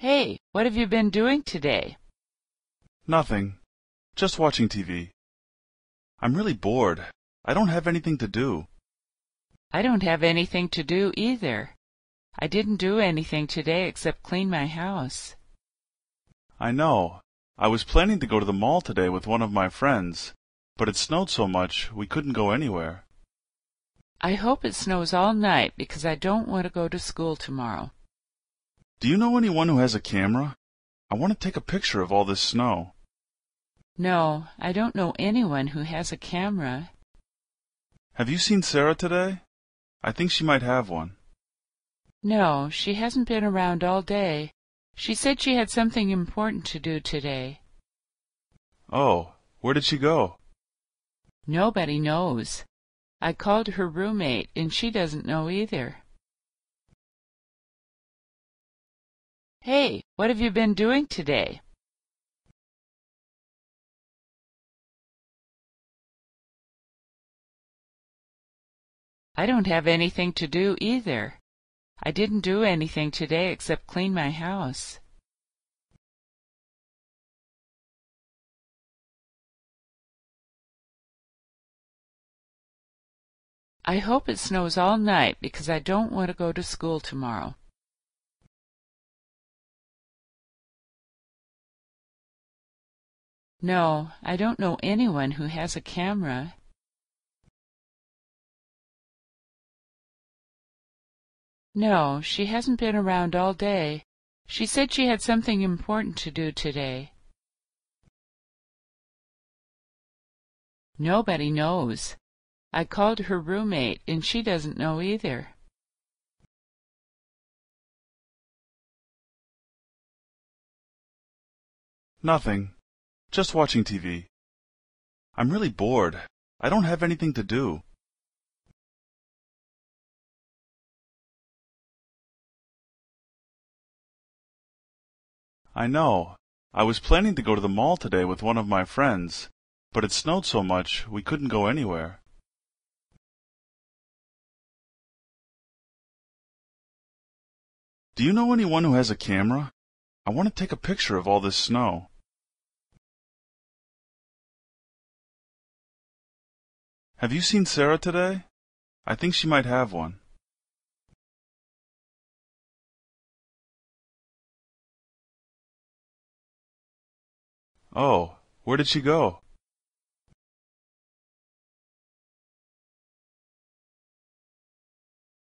Hey, what have you been doing today? Nothing. Just watching TV. I'm really bored. I don't have anything to do. I don't have anything to do either. I didn't do anything today except clean my house. I know. I was planning to go to the mall today with one of my friends, but it snowed so much we couldn't go anywhere. I hope it snows all night because I don't want to go to school tomorrow. Do you know anyone who has a camera? I want to take a picture of all this snow. No, I don't know anyone who has a camera. Have you seen Sarah today? I think she might have one. No, she hasn't been around all day. She said she had something important to do today. Oh, where did she go? Nobody knows. I called her roommate, and she doesn't know either. Hey, what have you been doing today? I don't have anything to do either. I didn't do anything today except clean my house. I hope it snows all night because I don't want to go to school tomorrow. No, I don't know anyone who has a camera. No, she hasn't been around all day. She said she had something important to do today. Nobody knows. I called her roommate, and she doesn't know either. Nothing. Just watching TV. I'm really bored. I don't have anything to do. I know. I was planning to go to the mall today with one of my friends, but it snowed so much we couldn't go anywhere. Do you know anyone who has a camera? I want to take a picture of all this snow. Have you seen Sarah today? I think she might have one. Oh, where did she go?